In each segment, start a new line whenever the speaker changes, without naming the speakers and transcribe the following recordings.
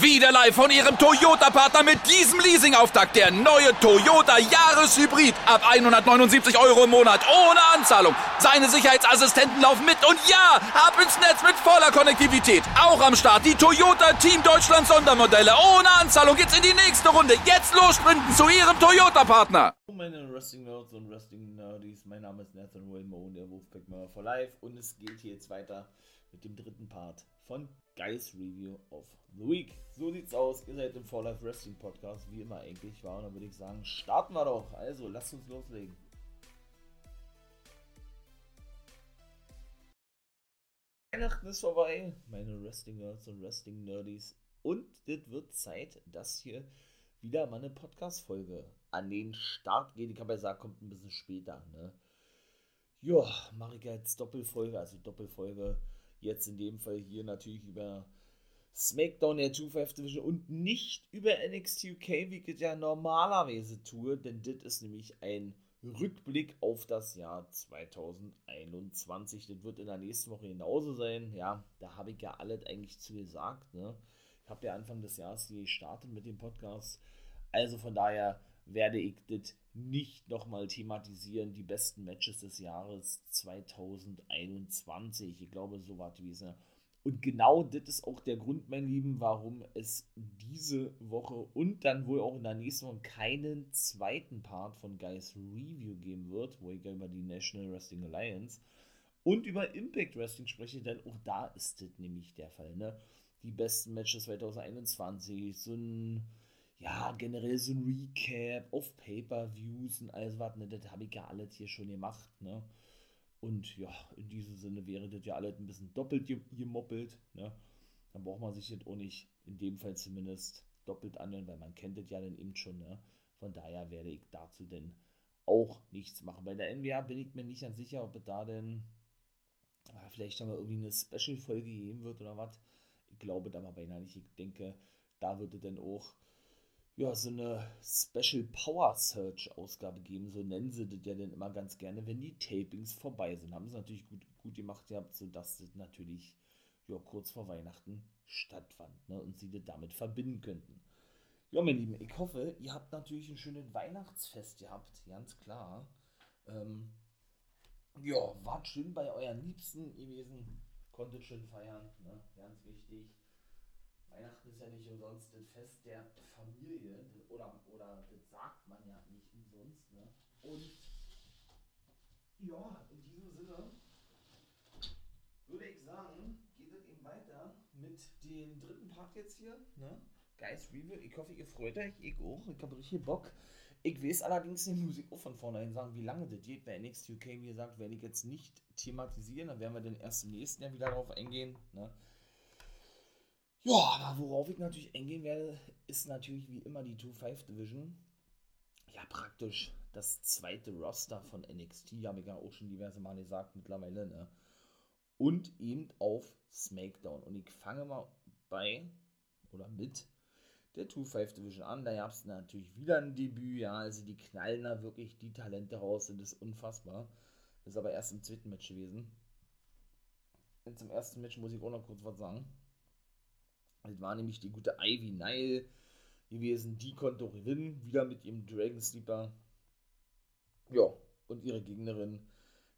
Wieder live von Ihrem Toyota-Partner mit diesem Leasing-Auftakt. Der neue Toyota Jahreshybrid. Ab 179 Euro im Monat. Ohne Anzahlung. Seine Sicherheitsassistenten laufen mit. Und ja, ab ins Netz mit voller Konnektivität. Auch am Start die Toyota Team Deutschland Sondermodelle. Ohne Anzahlung geht's in die nächste Runde. Jetzt los sprinten zu Ihrem Toyota-Partner.
Meine Wrestling Nerds und Wrestling Nerdies. Mein Name ist Nathan Wilmo, der Wolfpack Member for Life. Und es geht hier jetzt weiter mit dem dritten Part von Guys Review of the Week. So sieht's aus. Ihr seid im For Life Wrestling Podcast, wie immer eigentlich war. Und dann würde ich sagen, starten wir doch. Also, lasst uns loslegen. Weihnachten ist vorbei, meine Wrestling Nerds und Wrestling Nerdies. Und es wird Zeit, dass hier wieder mal eine Podcast-Folge an den Start geht. Ich habe ja gesagt, kommt ein bisschen später. Ne? Ja, mache ich jetzt Doppelfolge, also Doppelfolge Jetzt in dem Fall hier natürlich über SmackDown der 2-5 Division und nicht über NXT UK, wie ich ja normalerweise tue, denn das ist nämlich ein Rückblick auf das Jahr 2021. Das wird in der nächsten Woche genauso sein. Ja, da habe ich ja alles eigentlich zu gesagt. Ne? Ich habe ja Anfang des Jahres gestartet mit dem Podcast. Also von daher werde ich das nicht nochmal thematisieren, die besten Matches des Jahres 2021. Ich glaube, so war es. Und genau das ist auch der Grund, mein Lieben, warum es diese Woche und dann wohl auch in der nächsten Woche keinen zweiten Part von Guys Review geben wird, wo ich ja über die National Wrestling Alliance und über Impact Wrestling spreche, denn auch da ist das nämlich der Fall. Ne? Die besten Matches 2021, so ein ja, generell so ein Recap auf Pay-Per-Views und alles was, ne, das habe ich ja alles hier schon gemacht, ne. Und ja, in diesem Sinne wäre das ja alles ein bisschen doppelt gemoppelt, ne. Dann braucht man sich das auch nicht, in dem Fall zumindest, doppelt anhören, weil man kennt das ja dann eben schon, ne. Von daher werde ich dazu denn auch nichts machen. Bei der NWA bin ich mir nicht ganz sicher, ob es da denn ah, vielleicht wir irgendwie eine Special-Folge geben wird oder was. Ich glaube da mal beinahe nicht. Ich denke, da wird es dann auch ja, so eine Special Power Search Ausgabe geben, so nennen sie das ja dann immer ganz gerne, wenn die Tapings vorbei sind. Haben sie natürlich gut, gut gemacht gehabt, sodass das natürlich ja, kurz vor Weihnachten stattfand ne, und sie das damit verbinden könnten. Ja, meine Lieben, ich hoffe, ihr habt natürlich ein schönes Weihnachtsfest gehabt, ganz klar. Ähm, ja, wart schön bei euren Liebsten gewesen, konntet schön feiern, ne, ganz wichtig. Weihnachten ist ja nicht umsonst das Fest der Familie, oder, oder das sagt man ja nicht umsonst. Ne? Und ja, in diesem Sinne würde ich sagen, geht es eben weiter mit dem dritten Part jetzt hier. Ne? Guys Review, ich hoffe, ihr freut euch, ich auch, ich habe richtig Bock. Ich weiß allerdings muss ich auch von vornherein sagen, wie lange das geht. Bei NXT UK, wie gesagt, werde ich jetzt nicht thematisieren, dann werden wir dann erst im nächsten Jahr wieder darauf eingehen. Ne? Ja, aber worauf ich natürlich eingehen werde, ist natürlich wie immer die 2-5 Division. Ja, praktisch das zweite Roster von NXT, habe ich ja auch schon diverse Mal gesagt mittlerweile, ne? Und eben auf SmackDown. Und ich fange mal bei oder mit der 2-5 Division an. Da gab es natürlich wieder ein Debüt, ja, also die knallen da wirklich die Talente raus, das ist unfassbar. Das ist aber erst im zweiten Match gewesen. Und zum ersten Match muss ich auch noch kurz was sagen. Das war nämlich die gute Ivy Nile gewesen. Die konnte auch gewinnen, wieder mit ihrem Dragon Sleeper. Ja, und ihre Gegnerin,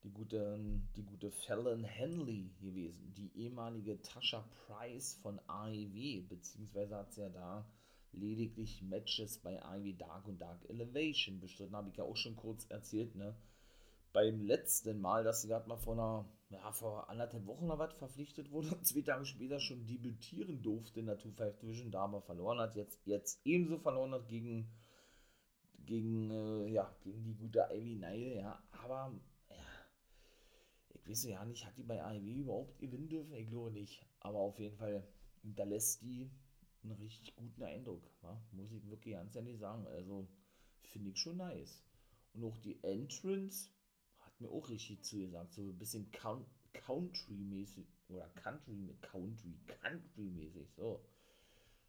die gute, die gute Fallon Henley gewesen. Die ehemalige Tasha Price von AEW, beziehungsweise hat sie ja da lediglich Matches bei AEW Dark und Dark Elevation bestritten. Habe ich ja auch schon kurz erzählt, ne? Beim letzten Mal, dass sie gerade mal vor einer, ja, vor anderthalb Wochen oder was verpflichtet wurde und zwei Tage später schon debütieren durfte in der 2-5 Division, da aber verloren hat, jetzt, jetzt ebenso verloren hat gegen, gegen, äh, ja, gegen die gute Ivy Nile, ja, aber, ja, ich weiß ja nicht, hat die bei AEW überhaupt gewinnen dürfen? Ich glaube nicht, aber auf jeden Fall hinterlässt die einen richtig guten Eindruck, ja? muss ich wirklich ganz ehrlich sagen, also, finde ich schon nice. Und auch die Entrance, mir auch richtig zugesagt, so ein bisschen Country-mäßig oder Country, Country, Country-mäßig, so.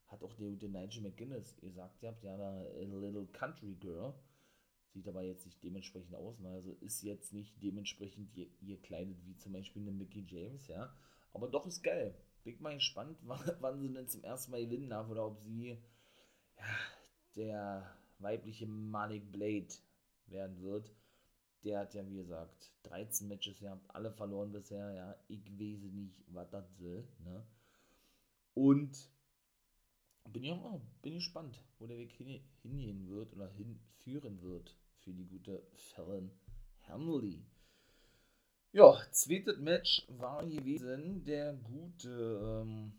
Hat auch der gute Nigel McGuinness gesagt, ihr habt ja eine Little Country Girl. Sieht aber jetzt nicht dementsprechend aus, ne? also ist jetzt nicht dementsprechend gekleidet wie zum Beispiel eine Mickey James, ja. Aber doch ist geil. bin mal gespannt, wann sie denn zum ersten Mal gewinnen darf oder ob sie ja, der weibliche Malik Blade werden wird. Der hat ja, wie gesagt, 13 Matches gehabt, alle verloren bisher, ja. Ich weiß nicht, was das will, ne? Und bin ich auch bin gespannt, wo der Weg hin, hingehen wird oder hinführen wird für die gute Fallon Hamley. Ja, zweites Match war gewesen der gute ähm,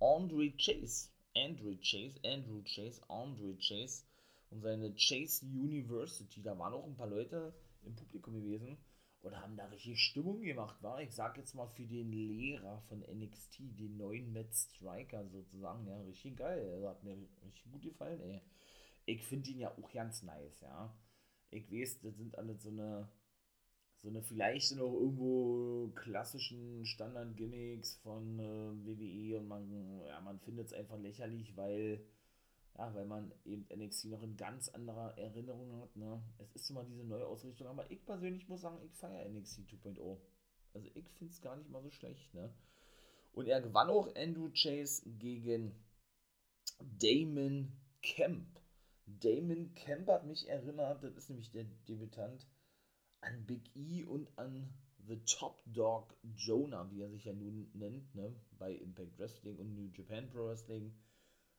Andre Chase. Andrew Chase, Andrew Chase, Andre Chase und seine Chase University. Da waren auch ein paar Leute im Publikum gewesen und haben da richtig Stimmung gemacht, war. Ich sag jetzt mal für den Lehrer von NXT, den neuen Matt Striker sozusagen, ja, richtig geil. Also hat mir richtig gut gefallen, ey. Ich finde ihn ja auch ganz nice, ja. Ich weiß, das sind alle so eine so eine vielleicht noch irgendwo klassischen Standard-Gimmicks von äh, WWE und man, ja, man findet es einfach lächerlich, weil, ja, weil man eben NXT noch in ganz anderer Erinnerung hat. Ne? Es ist immer diese neue Ausrichtung, aber ich persönlich muss sagen, ich feiere NXT 2.0. Also ich finde es gar nicht mal so schlecht. Ne? Und er gewann auch Andrew Chase gegen Damon Kemp. Damon Kemp hat mich erinnert, das ist nämlich der Debütant an Big E und an The Top Dog Jonah, wie er sich ja nun nennt, ne, bei Impact Wrestling und New Japan Pro Wrestling,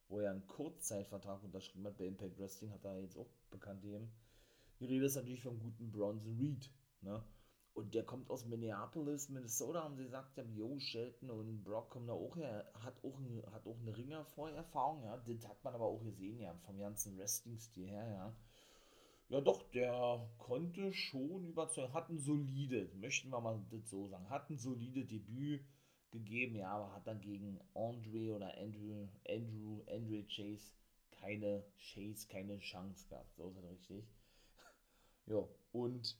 wo er einen Kurzzeitvertrag unterschrieben hat bei Impact Wrestling, hat er jetzt auch bekannt eben. Die Rede ist natürlich vom guten Bronson Reed, ne? Und der kommt aus Minneapolis, Minnesota, haben sie gesagt, ja, Joe Shelton und Brock kommen da auch her, hat auch, ein, hat auch eine Ringer-Vorerfahrung, ja, das hat man aber auch gesehen, ja, vom ganzen Wrestling-Stil her, ja ja, doch, der konnte schon überzeugen, hat ein solide, möchten wir mal das so sagen, hat ein solide Debüt gegeben, ja, aber hat dann gegen Andre oder Andrew, Andrew, Andre Chase keine Chase, keine Chance gehabt, so ist das richtig. ja, und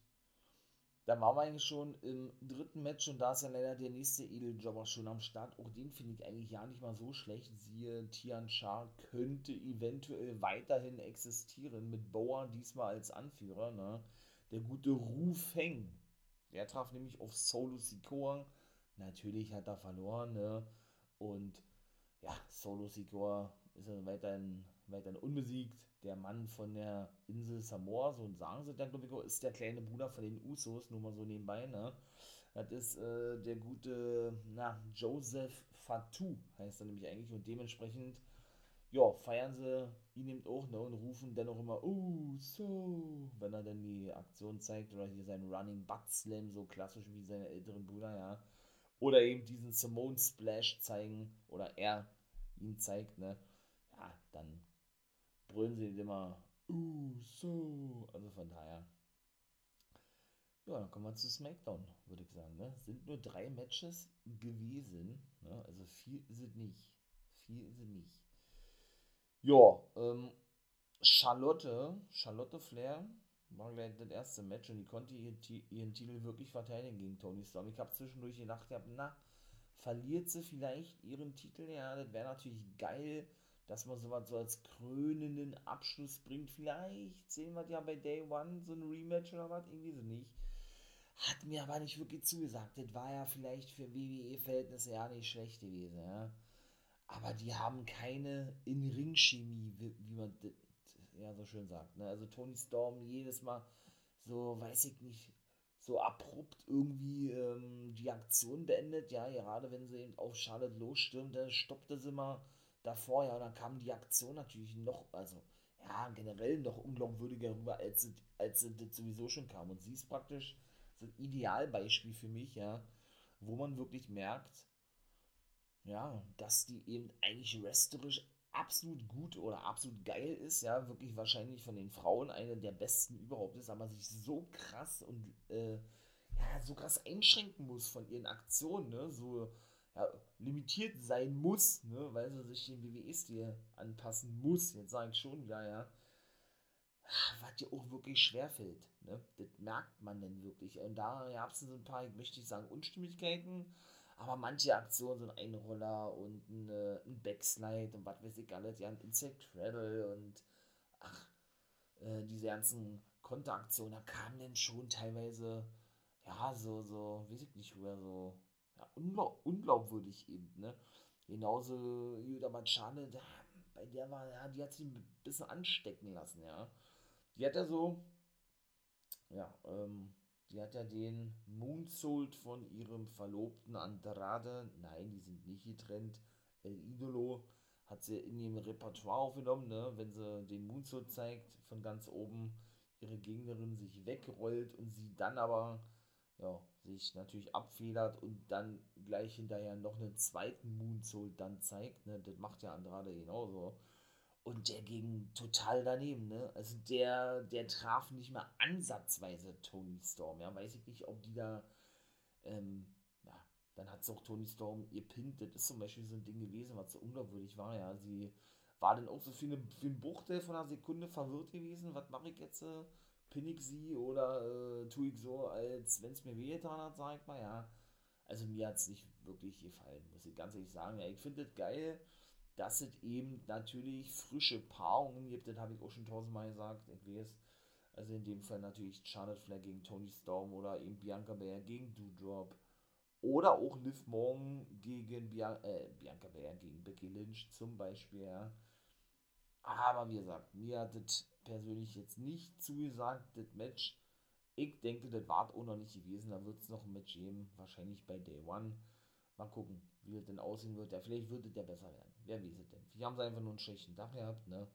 dann waren wir eigentlich schon im dritten Match und da ist ja leider der nächste Edeljobber schon am Start. Auch den finde ich eigentlich ja nicht mal so schlecht. Siehe, Tian Sha könnte eventuell weiterhin existieren mit Bauer diesmal als Anführer. Ne? Der gute Ru Feng. Der traf nämlich auf Solo Sikoa. Natürlich hat er verloren. Ne? Und ja, Solo Sikoa ist er weiterhin, weiterhin unbesiegt der Mann von der Insel Samoa, so sagen sie dann, glaube ich, ist der kleine Bruder von den Usos, nur mal so nebenbei, ne? Das ist äh, der gute, na, Joseph Fatou heißt er nämlich eigentlich und dementsprechend, ja, feiern sie ihn eben auch, ne, und rufen dann auch immer, Uso, wenn er dann die Aktion zeigt oder hier seinen Running Butt Slam, so klassisch wie seine älteren Brüder, ja. Oder eben diesen Simone Splash zeigen oder er ihn zeigt, ne? Ja, dann brüllen sie immer, uh, so. Also von daher. Ja, dann kommen wir zu SmackDown, würde ich sagen. Ne? Sind nur drei Matches gewesen. Ne? Also ist es nicht. Ist es nicht. Ja, ähm, Charlotte, Charlotte Flair war gleich das erste Match und die konnte ihren, ihren Titel wirklich verteidigen gegen Tony Storm. Ich habe zwischendurch gedacht, na, verliert sie vielleicht ihren Titel? Ja, das wäre natürlich geil dass man sowas so als krönenden Abschluss bringt. Vielleicht sehen wir ja bei Day One so ein Rematch oder was, irgendwie so nicht. Hat mir aber nicht wirklich zugesagt. Das war ja vielleicht für WWE-Verhältnisse ja nicht schlecht gewesen, ja. Aber die haben keine In-Ring-Chemie, wie, wie, man ja so schön sagt. Ne? Also Tony Storm jedes Mal so, weiß ich nicht, so abrupt irgendwie ähm, die Aktion beendet. Ja, gerade wenn sie eben auf Charlotte losstürmt, dann stoppt sie mal davor, ja, dann kam die Aktion natürlich noch, also ja, generell noch unglaubwürdiger rüber, als, als das sowieso schon kam. Und sie ist praktisch so ein Idealbeispiel für mich, ja, wo man wirklich merkt, ja, dass die eben eigentlich wrestlerisch absolut gut oder absolut geil ist, ja, wirklich wahrscheinlich von den Frauen eine der besten überhaupt ist, aber sich so krass und äh, ja, so krass einschränken muss von ihren Aktionen, ne, so ja, limitiert sein muss, ne, weil sie sich dem WWE-Stil anpassen muss. Jetzt sage ich schon wieder, ja. Was dir auch wirklich schwerfällt. Ne? Das merkt man denn wirklich. Und da gab es so ein paar, ich möchte nicht sagen, Unstimmigkeiten, aber manche Aktionen, so ein Einroller und ein, ein Backslide und was weiß ich alles, ja, ein Insect Cradle und ach, äh, diese ganzen Konteraktionen, da kamen denn schon teilweise, ja, so, so, weiß ich nicht, rüber, so ja, unglaub, unglaubwürdig eben, ne? Genauso Judah Machane, bei der war, ja, die hat sich ein bisschen anstecken lassen, ja. Die hat ja so, ja, ähm, die hat ja den Moonsault von ihrem Verlobten Andrade, nein, die sind nicht getrennt, El Idolo, hat sie in ihrem Repertoire aufgenommen, ne? wenn sie den Moonsault zeigt, von ganz oben ihre Gegnerin sich wegrollt und sie dann aber ja, sich natürlich abfedert und dann gleich hinterher noch einen zweiten Moonsault dann zeigt. Ne? Das macht ja Andrade genauso. Und der ging total daneben, ne? Also der, der traf nicht mal ansatzweise Tony Storm. Ja, weiß ich nicht, ob die da, ähm, ja, dann hat es auch Tony Storm ihr Pint. Das ist zum Beispiel so ein Ding gewesen, was so unglaubwürdig war, ja. Sie war dann auch so für, eine, für einen Bruchteil von einer Sekunde verwirrt gewesen. Was mache ich jetzt? Äh, pin ich sie oder äh, tue ich so, als wenn es mir wehgetan hat, sag ich mal, ja. Also mir hat es nicht wirklich gefallen, muss ich ganz ehrlich sagen. Ja, ich finde es geil, dass es eben natürlich frische Paarungen gibt, das habe ich auch schon tausendmal gesagt, ich weiß. Also in dem Fall natürlich Charlotte Flair gegen Tony Storm oder eben Bianca Belair gegen Doudrop. Oder auch Liv Morgan gegen Bia äh, Bianca Belair gegen Becky Lynch zum Beispiel. Ja. Aber wie gesagt, mir hat das persönlich jetzt nicht zugesagt, das Match. Ich denke, das war auch noch nicht gewesen. Da wird es noch ein Match geben, wahrscheinlich bei Day One. Mal gucken, wie das denn aussehen wird. Ja, vielleicht würde der besser werden. Wer weiß es denn? Wir haben sie einfach nur einen schlechten Tag gehabt, ne?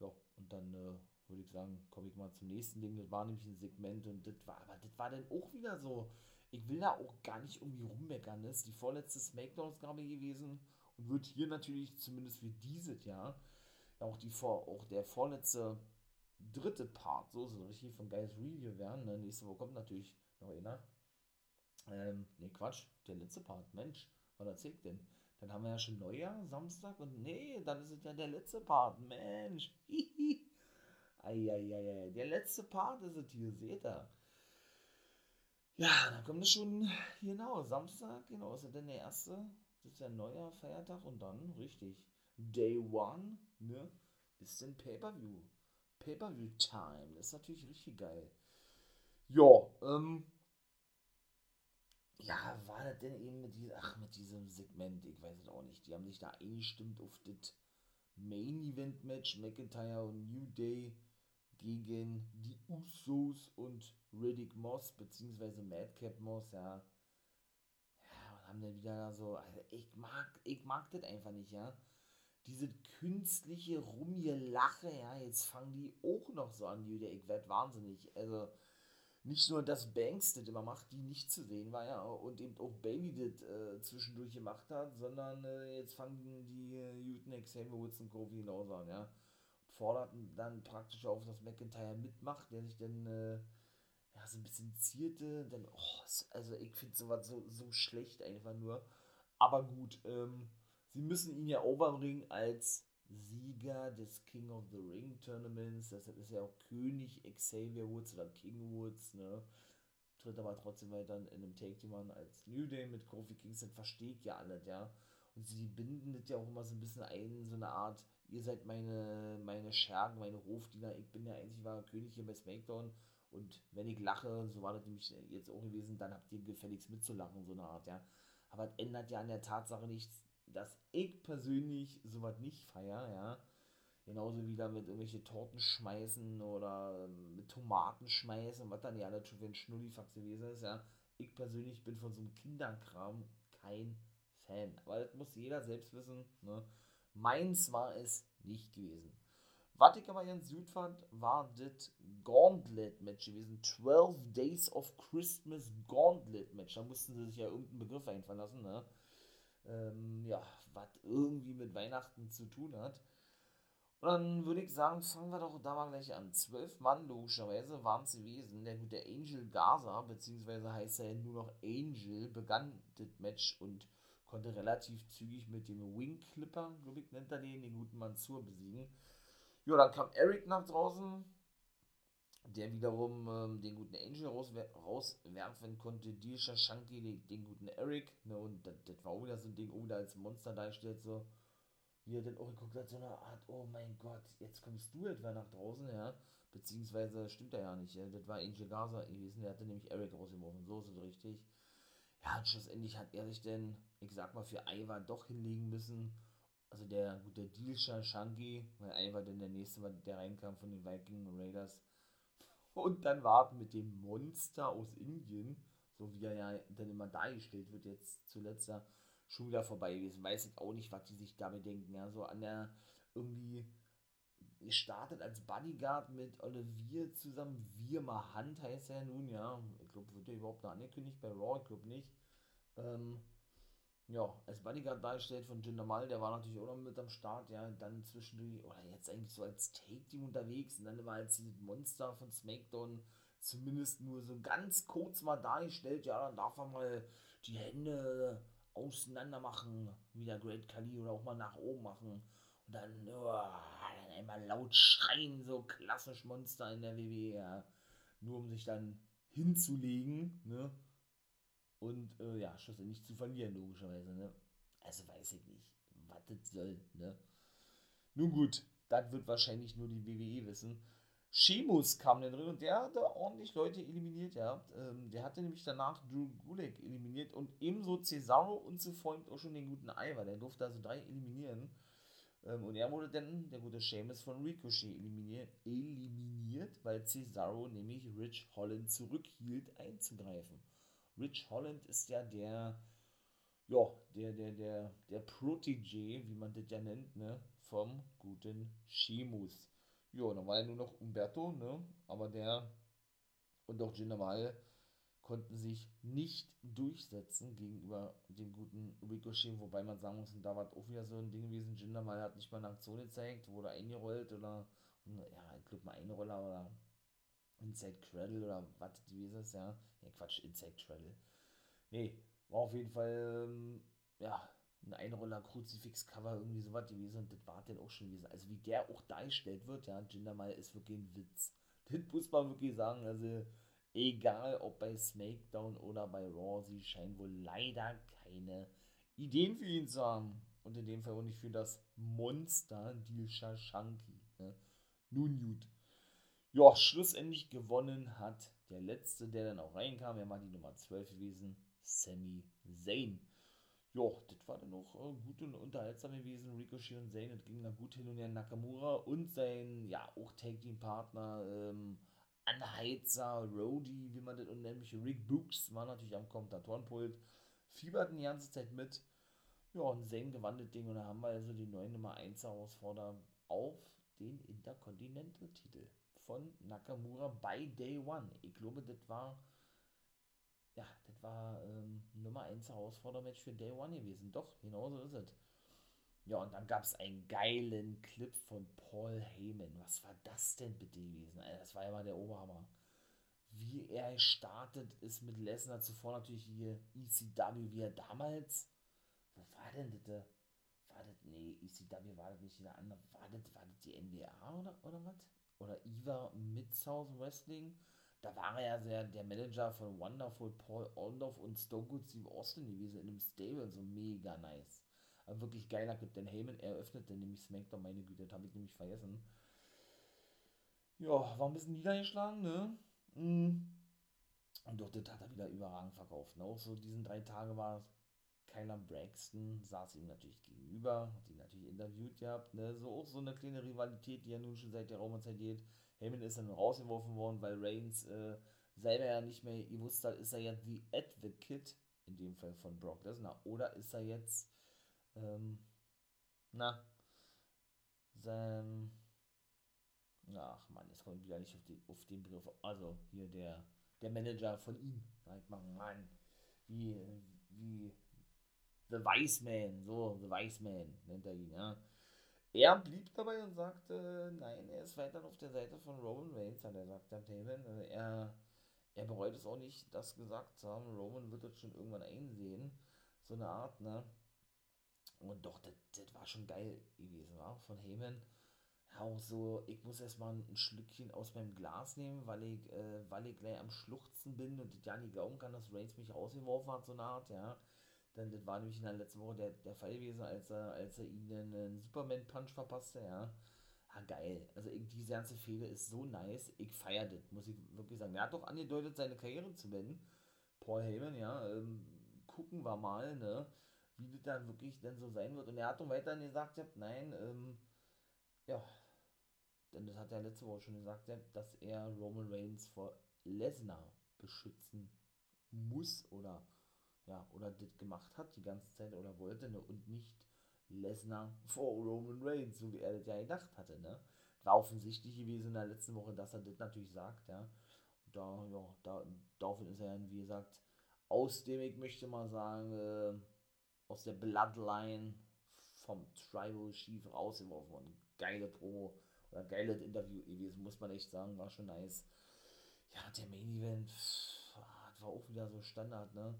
Ja, und dann äh, würde ich sagen, komme ich mal zum nächsten Ding. Das war nämlich ein Segment und das war, aber das war dann auch wieder so. Ich will da auch gar nicht irgendwie rummeckern. Das ist die vorletzte Smackdown-Ausgabe gewesen und wird hier natürlich zumindest für dieses Jahr auch, die vor, auch der vorletzte dritte Part, so ist es richtig, von Guys Review werden. Ne? Nächste Woche kommt natürlich noch einer. Ähm, ne, Quatsch, der letzte Part, Mensch, was erzählt denn? Dann haben wir ja schon Neujahr, Samstag und nee, dann ist es ja der letzte Part, Mensch. Eieiei, der letzte Part ist es hier, seht ihr. Ja, dann kommt es schon, genau, Samstag, genau, ist ja dann der erste, das ist ja Neujahr, Feiertag und dann, richtig, Day One, ne, ist dann Pay-Per-View. Pay-Per-View-Time, das ist natürlich richtig geil. Ja, ähm, ja, war das denn eben mit, dieser, ach, mit diesem Segment? Ich weiß es auch nicht. Die haben sich da eingestimmt auf das Main-Event-Match McIntyre und New Day gegen die Usos und Riddick Moss, beziehungsweise Madcap Moss, ja. Ja, und haben dann wieder so, also ich mag, ich mag das einfach nicht, ja diese künstliche Rumgelache, ja, jetzt fangen die auch noch so an, die, ich werd wahnsinnig. Also, nicht nur, dass Banks das immer macht, die nicht zu sehen war, ja, und eben auch Bailey das äh, zwischendurch gemacht hat, sondern äh, jetzt fangen die äh, Newton, Xavier Woods und Kofi genauso an, ja. Und forderten dann praktisch auf, dass McIntyre mitmacht, der sich dann, äh, ja, so ein bisschen zierte, dann, oh, also ich finde sowas so, so schlecht einfach nur. Aber gut, ähm, sie müssen ihn ja overbringen als Sieger des King of the Ring Tournaments. Deshalb ist er auch König Xavier Woods oder King Woods, ne? Tritt aber trotzdem weiter in einem Take-Team an als New Day mit Kofi Kingston. Versteht ja alles, ja. Und sie binden das ja auch immer so ein bisschen ein, so eine Art, ihr seid meine, meine Schergen, meine Hofdiener, ich bin der einzige wahre König hier bei SmackDown. Und wenn ich lache, so war das nämlich jetzt auch gewesen, dann habt ihr gefälligst mitzulachen, so eine Art, ja. Aber es ändert ja an der Tatsache nichts, dass ich persönlich sowas nicht feiere, ja. Genauso wie da mit irgendwelche Torten schmeißen oder mit Tomaten schmeißen, was dann ja alles schon für ein Schnullifax gewesen ist, ja. Ich persönlich bin von so einem Kinderkram kein Fan. Aber das muss jeder selbst wissen, ne. Meins war es nicht gewesen. Was ich aber ganz gut fand, war das Gauntlet-Match gewesen. 12 Days of Christmas Gauntlet-Match. Da mussten sie sich ja irgendeinen Begriff einfallen lassen, ne? Ähm, ja, was irgendwie mit Weihnachten zu tun hat. Und dann würde ich sagen, fangen wir doch da mal gleich an. Zwölf Mann, logischerweise, waren es gewesen. Der gute Angel Gaza, beziehungsweise heißt er ja nur noch Angel, begann das Match und konnte relativ zügig mit dem Wing Clipper, glaube ich, nennt er den, den guten Mansur besiegen. Ja, dann kam Eric nach draußen, der wiederum ähm, den guten Angel rauswer rauswerfen konnte, Disha Shanky den, den, guten Eric, ne, und das, war auch wieder so ein Ding, auch wieder als Monster darstellt, so, wie er dann auch geguckt hat, so eine Art, oh mein Gott, jetzt kommst du etwa nach draußen, ja, beziehungsweise stimmt er ja nicht, ja, das war Angel Gaza gewesen, der hatte nämlich Eric rausgeworfen, so ist es richtig. ja, schlussendlich hat er sich denn, ich sag mal, für Ivar doch hinlegen müssen. Also der gute Dilsha Shangi, weil Ivar dann der nächste war, der reinkam von den Viking Raiders. Und dann war mit dem Monster aus Indien, so wie er ja dann immer dargestellt wird, jetzt zuletzt ja schon wieder vorbei gewesen. Weiß ich auch nicht, was die sich damit denken. Ja, so an der irgendwie gestartet als Bodyguard mit Olivier zusammen. Wir mal Hand heißt er nun, ja. Ich glaube, wird er überhaupt noch angekündigt bei Raw? Ich glaube nicht. Ähm, ja, als Bodyguard dargestellt von Jinder Mal, der war natürlich auch noch mit am Start, ja, dann zwischendurch, oder jetzt eigentlich so als Take-Team unterwegs und dann immer als dieses Monster von SmackDown zumindest nur so ganz kurz mal dargestellt, ja, dann darf er mal die Hände auseinander machen, wie der Great Kali oder auch mal nach oben machen und dann, oh, dann einmal laut schreien, so klassisch Monster in der WWE, ja, nur um sich dann hinzulegen, ne, und äh, ja, schlussendlich zu verlieren, logischerweise. Ne? Also weiß ich nicht, was das soll. Ne? Nun gut, das wird wahrscheinlich nur die WWE wissen. Sheamus kam dann drin und der hatte ordentlich Leute eliminiert gehabt. Ähm, der hatte nämlich danach Drew Gulak eliminiert und ebenso Cesaro und zuvor auch schon den guten Ivar. Der durfte also drei eliminieren. Ähm, und er wurde dann, der gute Sheamus, von Ricochet eliminiert, eliminiert, weil Cesaro nämlich Rich Holland zurückhielt, einzugreifen. Rich Holland ist ja der, ja, der, der, der, der Protégé, wie man das ja nennt, ne, vom guten Sheamus. Ja, dann war ja nur noch Umberto, ne, aber der und auch Jinder konnten sich nicht durchsetzen gegenüber dem guten Ricochet, wobei man sagen muss, da war auch wieder so ein Ding gewesen, Jinder hat nicht mal eine Aktion gezeigt, wurde eingerollt oder, ja, ich glaube mal Einroller oder Inside Cradle oder was gewesen ist, ja. Ne, Quatsch, Inside Cradle. Nee, war auf jeden Fall, ähm, ja, ein Einroller Kruzifix-Cover, irgendwie sowas gewesen und das war dann auch schon gewesen. Also wie der auch dargestellt wird, ja, Jinder mal ist wirklich ein Witz. Das muss man wirklich sagen, also egal ob bei SmackDown oder bei Raw, sie scheinen wohl leider keine Ideen für ihn zu haben. Und in dem Fall auch nicht für das Monster Dilsha Shanky. Ne? Nun gut ja, schlussendlich gewonnen hat der letzte, der dann auch reinkam, er war die Nummer 12 gewesen, Sami Zayn. Ja, das war dann auch äh, gut und unterhaltsam gewesen, Ricochet und Zayn, das ging dann gut hin und her, Nakamura und sein, ja, auch Tag Team Partner, ähm, Anheizer, Rody, wie man das nämlich Rick Books, war natürlich am Kommentatorenpult, fieberten die ganze Zeit mit. Ja, und Zayn gewann das Ding und da haben wir also die neue Nummer 1 Herausforderer auf den Intercontinental-Titel von Nakamura bei Day One. Ich glaube, das war ja, das war ähm, Nummer 1 Herausfordermatch für Day One gewesen. Doch, genau so ist es. Ja, und dann gab es einen geilen Clip von Paul Heyman. Was war das denn bitte gewesen? Das war ja mal der Oberhammer. Wie er gestartet ist mit Lesnar, zuvor natürlich hier ECW, wie er damals. Wo war denn das? War das, nee, ECW war das nicht in der anderen. War das, war das die NWA oder, oder was? Oder Eva mit South Wrestling. Da war er ja sehr der Manager von Wonderful Paul Orndorff und Stone Cold Steve Austin gewesen in einem Stable, so mega nice. Aber wirklich geiler Clip, denn Heyman eröffnete nämlich SmackDown, meine Güte, das habe ich nämlich vergessen. Ja, war ein bisschen niedergeschlagen, ne? Mm. Und doch, das hat er wieder überragend verkauft. Ne? Auch so diesen drei Tage war es Kyler Braxton saß ihm natürlich gegenüber, hat ihn natürlich interviewt gehabt, ne? So auch so eine kleine Rivalität, die ja nun schon seit der Raumerzeit geht. Heyman ist dann rausgeworfen worden, weil Reigns äh, selber ja nicht mehr gewusst hat, ist er jetzt die Advocate, in dem Fall von Brock Lesnar, oder ist er jetzt, ähm, na, sein, ach man, jetzt komme ich wieder nicht auf, die, auf den Begriff, also hier der, der Manager von ihm, sag mal, Mann, wie, wie The Wise Man, so, The Wise Man nennt er ihn, ja. Er blieb dabei und sagte, nein, er ist weiter auf der Seite von Roman Reigns, hat er gesagt, am. Also er, er bereut es auch nicht, das gesagt zu haben. Roman wird das schon irgendwann einsehen. So eine Art, ne? Und doch, das, das war schon geil gewesen, war von Heyman. Auch so, ich muss erstmal ein Schlückchen aus meinem Glas nehmen, weil ich, äh, weil ich gleich am Schluchzen bin und ich ja nicht glauben kann, dass Reigns mich rausgeworfen hat, so eine Art, ja. Denn das war nämlich in der letzten Woche der, der Fall gewesen, als er, als er ihnen einen Superman-Punch verpasste, ja. Ah, geil. Also diese ganze Fehde ist so nice. Ich feiere das, muss ich wirklich sagen. Er hat doch angedeutet, seine Karriere zu beenden. Paul Heyman, ja. Ähm, gucken wir mal, ne, wie das dann wirklich denn so sein wird. Und er hat dann weiterhin gesagt, ja, nein, ähm, ja, denn das hat er letzte Woche schon gesagt, ja, dass er Roman Reigns vor Lesnar beschützen muss oder ja, oder das gemacht hat die ganze Zeit oder wollte, ne, und nicht Lesnar vor Roman Reigns, so wie er das ja gedacht hatte, ne. War offensichtlich gewesen in der letzten Woche, dass er das natürlich sagt, ja. Da, ja, da, daraufhin ist er dann, wie gesagt, aus dem, ich möchte mal sagen, äh, aus der Bloodline vom Tribal Chief rausgeworfen worden. Geile Promo oder geiles Interview gewesen, muss man echt sagen, war schon nice. Ja, der Main Event, pff, war auch wieder so Standard, ne?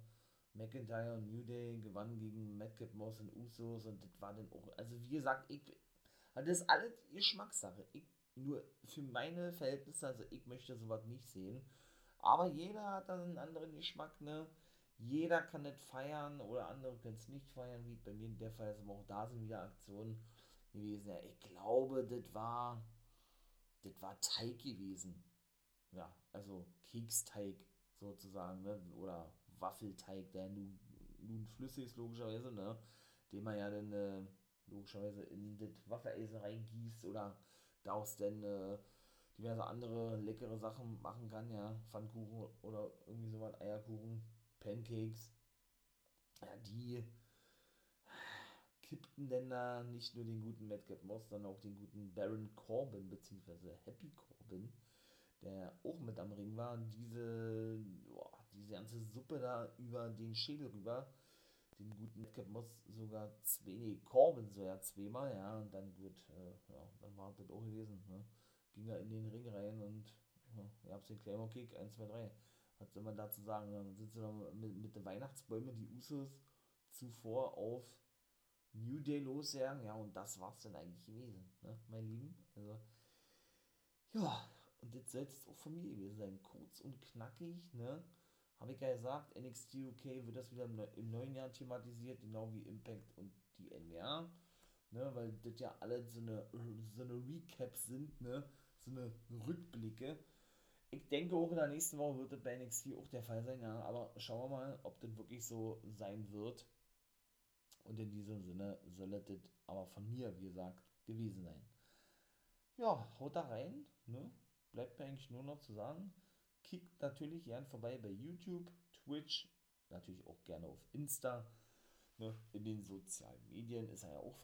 McIntyre und New Day gewannen gegen Madcap Moss und Usos und das war dann auch, also wie gesagt, ich, das ist alles Geschmackssache. Ich, nur für meine Verhältnisse, also ich möchte sowas nicht sehen. Aber jeder hat dann einen anderen Geschmack, ne? Jeder kann das feiern oder andere können es nicht feiern, wie bei mir in der Fall ist, aber auch da sind wieder Aktionen gewesen. Ja, ich glaube, das war, das war Teig gewesen. Ja, also Keksteig sozusagen, ne? oder Waffelteig, der nun, nun flüssig ist, logischerweise, ne? Den man ja dann äh, logischerweise in das Waffeleisen reingießt oder daraus dann äh, diverse andere leckere Sachen machen kann, ja, Pfannkuchen oder irgendwie sowas, Eierkuchen, Pancakes, ja, die kippten denn da nicht nur den guten Madcap Moss, sondern auch den guten Baron Corbin, beziehungsweise Happy Corbin, der auch mit am Ring war, diese, boah, diese ganze Suppe da über den Schädel rüber, den guten Madcap Moss sogar zwei, nee, Corbin so ja zweimal, ja, und dann gut, äh, ja, dann war das auch gewesen, ne? ging er in den Ring rein und ja, ihr habt den Claymore Kick, 1, 2, 3. Was soll man dazu sagen? Dann sind sie noch mit, mit den Weihnachtsbäumen, die Usos zuvor auf New Day losjagen. Ja, und das war's dann eigentlich gewesen, ne, mein Lieben. Also, ja, und das soll es auch von mir gewesen sein. Kurz und knackig, ne? Habe ich ja gesagt, NXT UK wird das wieder im, neuen Jahr thematisiert, genau wie Impact und die NWA. Ne, weil das ja alle so eine, so eine Recaps sind, ne? So eine Rückblicke. Ich denke auch in der nächsten Woche wird das bei NXT auch der Fall sein, ja. Aber schauen wir mal, ob das wirklich so sein wird. Und in diesem Sinne soll das aber von mir, wie gesagt, gewesen sein. Ja, haut da rein. Ne? Bleibt mir eigentlich nur noch zu sagen. Kickt natürlich gern vorbei bei YouTube, Twitch, natürlich auch gerne auf Insta. Ne? In den sozialen Medien ist er ja auch,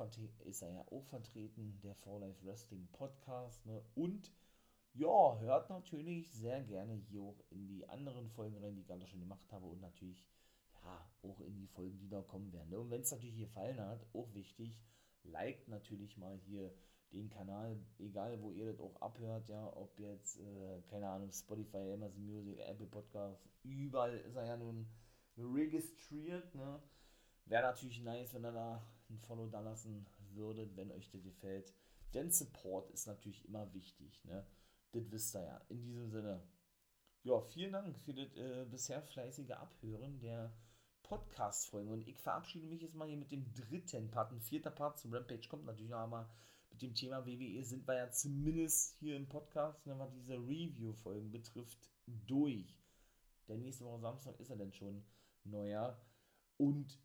ist er ja auch vertreten, der For Life Wrestling Podcast. Ne? Und ja, hört natürlich sehr gerne hier auch in die anderen Folgen rein, die ich gerade schon gemacht habe. Und natürlich ja, auch in die Folgen, die da kommen werden. Ne? Und wenn es natürlich gefallen hat, auch wichtig, liked natürlich mal hier den Kanal, egal wo ihr das auch abhört, ja, ob jetzt, äh, keine Ahnung, Spotify, Amazon Music, Apple Podcast, überall ist er ja nun registriert, ne? Wäre natürlich nice, wenn ihr da ein Follow da lassen würdet, wenn euch das gefällt. Denn Support ist natürlich immer wichtig, ne? Das wisst ihr ja. In diesem Sinne, ja, vielen Dank für das äh, bisher fleißige Abhören der Podcast-Folgen. Und ich verabschiede mich jetzt mal hier mit dem dritten Part. Ein vierter Part zum Rampage kommt natürlich noch einmal. Mit dem Thema WWE sind wir ja zumindest hier im Podcast, ne, was diese Review-Folgen betrifft, durch. Der nächste Woche Samstag ist er denn schon neuer. Und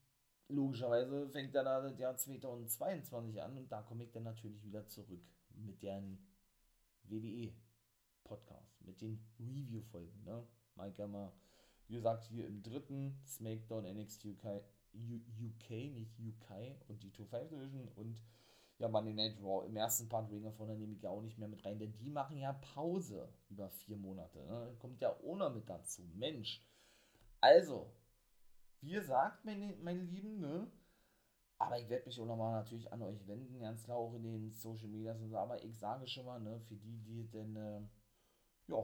logischerweise fängt dann das Jahr 2022 an und da komme ich dann natürlich wieder zurück mit den WWE-Podcast, mit den Review-Folgen. Ne? Mike mal wie gesagt, hier im dritten SmackDown NXT UK, UK nicht UK und die 2-5 Division und ja, Monday Night Raw. Im ersten Part Ring of Honor nehme ich ja auch nicht mehr mit rein, denn die machen ja Pause über vier Monate. Ne? Kommt ja ohne mit dazu. Mensch. Also, wie gesagt, meine, meine Lieben, ne? Aber ich werde mich auch nochmal natürlich an euch wenden, ganz klar auch in den Social Media und so. Aber ich sage schon mal, ne, für die, die denn, äh, ja,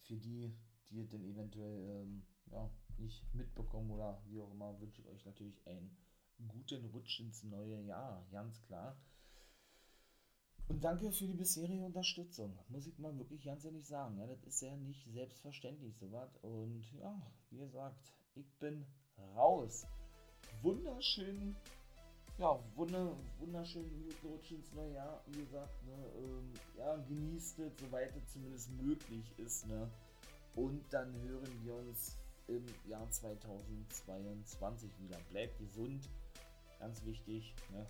für die, die denn eventuell ähm, ja, nicht mitbekommen oder wie auch immer, wünsche ich euch natürlich einen guten Rutsch ins neue Jahr, ganz klar. Und danke für die bisherige Unterstützung, muss ich mal wirklich ganz ehrlich sagen. Ja, das ist ja nicht selbstverständlich sowas. Und ja, wie gesagt, ich bin raus. Wunderschön, ja, wunder, wunderschön guten Rutsch ins neue Jahr. Wie gesagt, ne, ähm, ja, genießt es, soweit es zumindest möglich ist. Ne. Und dann hören wir uns im Jahr 2022 wieder. Bleibt gesund, ganz wichtig. Ne?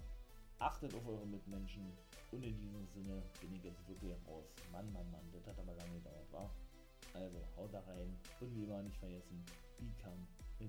Achtet auf eure Mitmenschen. Und in diesem Sinne bin ich jetzt wirklich raus. Mann, Mann, Mann, das hat aber lange gedauert, war. Also haut da rein und wie immer nicht vergessen, become in